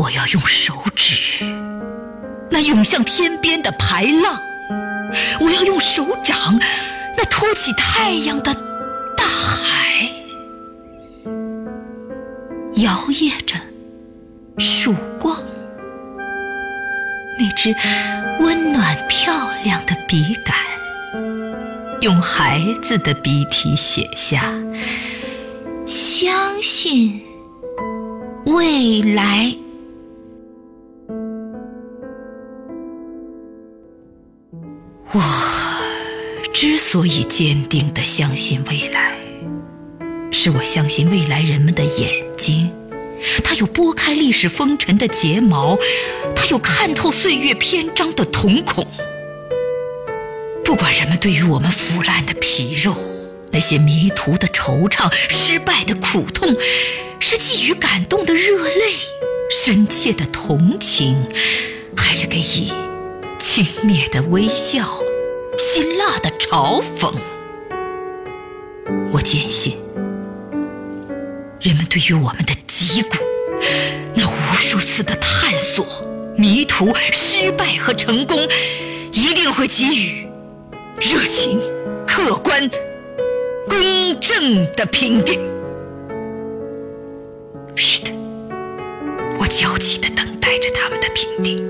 我要用手指那涌向天边的排浪，我要用手掌那托起太阳的大海，摇曳着曙光。那支温暖漂亮的笔杆，用孩子的笔体写下：相信未来。我之所以坚定地相信未来，是我相信未来人们的眼睛，它有拨开历史风尘的睫毛，它有看透岁月篇章的瞳孔。不管人们对于我们腐烂的皮肉、那些迷途的惆怅、失败的苦痛，是寄予感动的热泪、深切的同情，还是给予……轻蔑的微笑，辛辣的嘲讽。我坚信，人们对于我们的脊骨，那无数次的探索、迷途、失败和成功，一定会给予热情、客观、公正的评定。是的，我焦急地等待着他们的评定。